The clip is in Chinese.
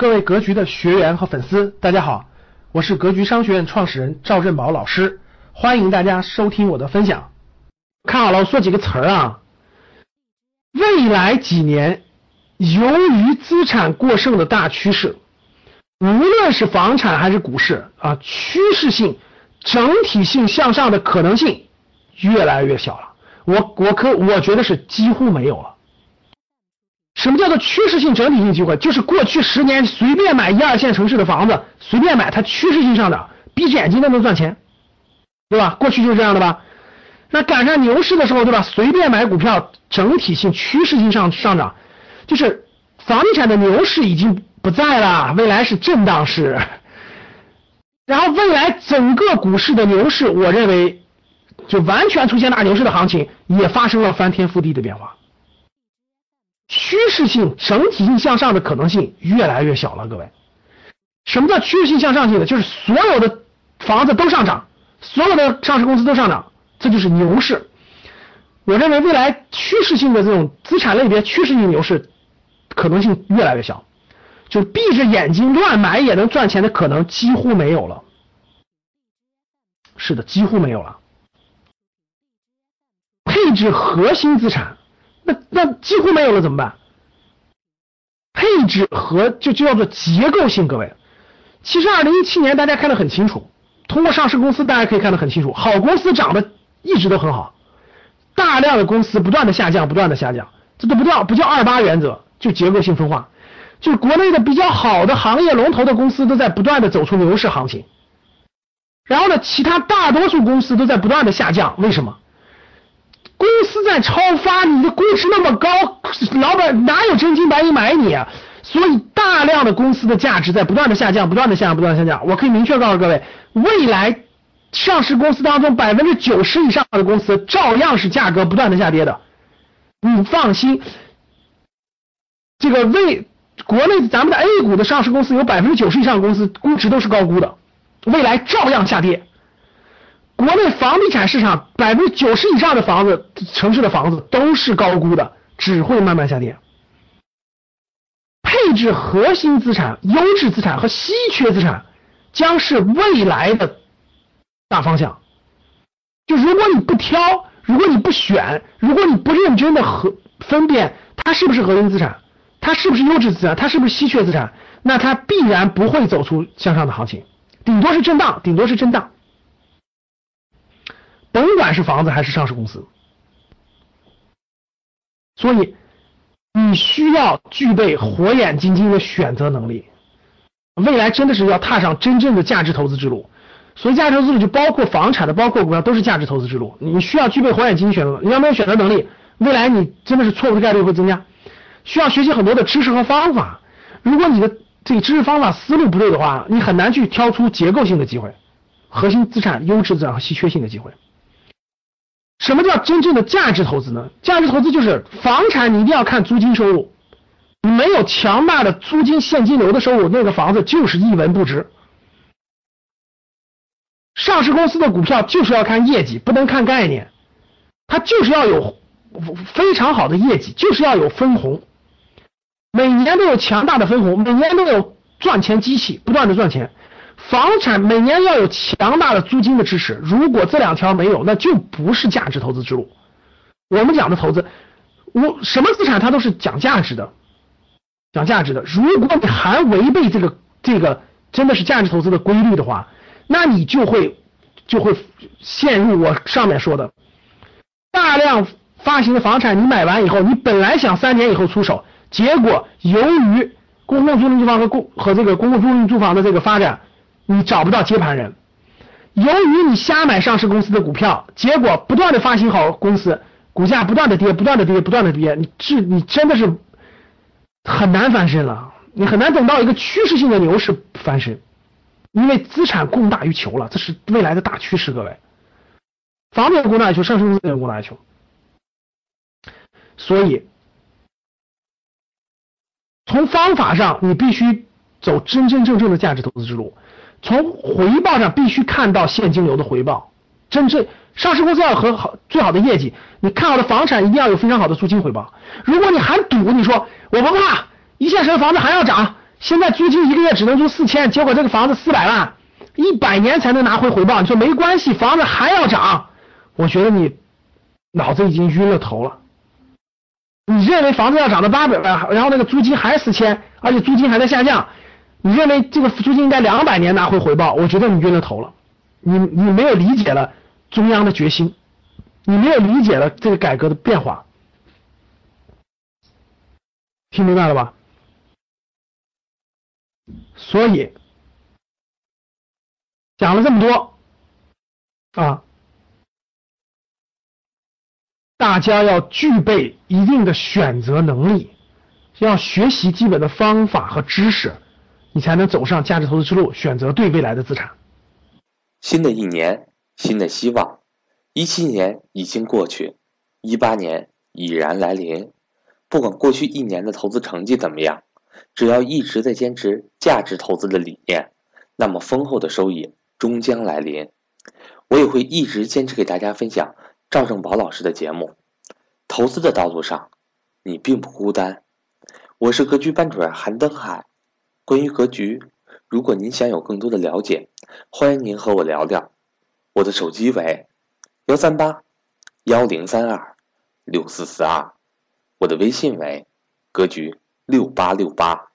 各位格局的学员和粉丝，大家好，我是格局商学院创始人赵振宝老师，欢迎大家收听我的分享。看好了，我说几个词儿啊。未来几年，由于资产过剩的大趋势，无论是房产还是股市啊，趋势性、整体性向上的可能性越来越小了。我我可我觉得是几乎没有了。什么叫做趋势性整体性机会？就是过去十年随便买一二线城市的房子，随便买，它趋势性上涨，闭着眼睛都能赚钱，对吧？过去就是这样的吧？那赶上牛市的时候，对吧？随便买股票，整体性趋势性上上涨，就是房地产的牛市已经不在了，未来是震荡市。然后未来整个股市的牛市，我认为就完全出现大牛市的行情，也发生了翻天覆地的变化。趋势性、整体性向上的可能性越来越小了，各位。什么叫趋势性向上性呢？就是所有的房子都上涨，所有的上市公司都上涨，这就是牛市。我认为未来趋势性的这种资产类别趋势性牛市可能性越来越小，就闭着眼睛乱买也能赚钱的可能几乎没有了。是的，几乎没有了。配置核心资产。那那几乎没有了怎么办？配置和就就叫做结构性，各位，其实二零一七年大家看得很清楚，通过上市公司大家可以看得很清楚，好公司涨得一直都很好，大量的公司不断的下降，不断的下降，这都不叫不叫二八原则，就结构性分化，就国内的比较好的行业龙头的公司都在不断的走出牛市行情，然后呢，其他大多数公司都在不断的下降，为什么？公司在超发，你的估值那么高，老板哪有真金白银买你啊？所以大量的公司的价值在不断的下降，不断的下降，不断下降。我可以明确告诉各位，未来上市公司当中百分之九十以上的公司照样是价格不断的下跌的。你放心，这个未国内咱们的 A 股的上市公司有百分之九十以上的公司估值都是高估的，未来照样下跌。国内房地产市场百分之九十以上的房子，城市的房子都是高估的，只会慢慢下跌。配置核心资产、优质资产和稀缺资产将是未来的大方向。就如果你不挑，如果你不选，如果你不认真的和分辨它是不是核心资产，它是不是优质资产，它是不是稀缺资产，那它必然不会走出向上的行情，顶多是震荡，顶多是震荡。甭管是房子还是上市公司，所以你需要具备火眼金睛的选择能力。未来真的是要踏上真正的价值投资之路，所以价值投资之路就包括房产的，包括股票，都是价值投资之路。你需要具备火眼金睛选择，你要没有选择能力，未来你真的是错误的概率会增加。需要学习很多的知识和方法。如果你的这个知识方法思路不对的话，你很难去挑出结构性的机会、核心资产、优质资产和稀缺性的机会。什么叫真正的价值投资呢？价值投资就是房产，你一定要看租金收入。你没有强大的租金现金流的收入，那个房子就是一文不值。上市公司的股票就是要看业绩，不能看概念，它就是要有非常好的业绩，就是要有分红，每年都有强大的分红，每年都有赚钱机器，不断的赚钱。房产每年要有强大的租金的支持，如果这两条没有，那就不是价值投资之路。我们讲的投资，我什么资产它都是讲价值的，讲价值的。如果你还违背这个这个真的是价值投资的规律的话，那你就会就会陷入我上面说的大量发行的房产，你买完以后，你本来想三年以后出手，结果由于公共租赁住房和公和这个公共租赁住房的这个发展。你找不到接盘人，由于你瞎买上市公司的股票，结果不断的发行好公司，股价不断的跌，不断的跌，不断的跌，你这你真的是很难翻身了，你很难等到一个趋势性的牛市翻身，因为资产供大于求了，这是未来的大趋势，各位，房子供大于求，上市公司也供大于求，所以从方法上，你必须走真真正正的价值投资之路。从回报上必须看到现金流的回报，真正上市公司要和好最好的业绩，你看好的房产一定要有非常好的租金回报。如果你还赌，你说我不怕，一线城市房子还要涨，现在租金一个月只能租四千，结果这个房子四百万，一百年才能拿回回报。你说没关系，房子还要涨，我觉得你脑子已经晕了头了。你认为房子要涨到八百万，然后那个租金还是四千，而且租金还在下降，你认为这个租金应该两百年拿回回报？我觉得你晕了头了，你你没有理解了中央的决心，你没有理解了这个改革的变化，听明白了吧？所以讲了这么多啊，大家要具备一定的选择能力，要学习基本的方法和知识，你才能走上价值投资之路，选择对未来的资产。新的一年，新的希望，一七年已经过去，一八年已然来临。不管过去一年的投资成绩怎么样。只要一直在坚持价值投资的理念，那么丰厚的收益终将来临。我也会一直坚持给大家分享赵正宝老师的节目。投资的道路上，你并不孤单。我是格局班主任韩登海。关于格局，如果您想有更多的了解，欢迎您和我聊聊。我的手机为幺三八幺零三二六四四二，我的微信为格局。六八六八。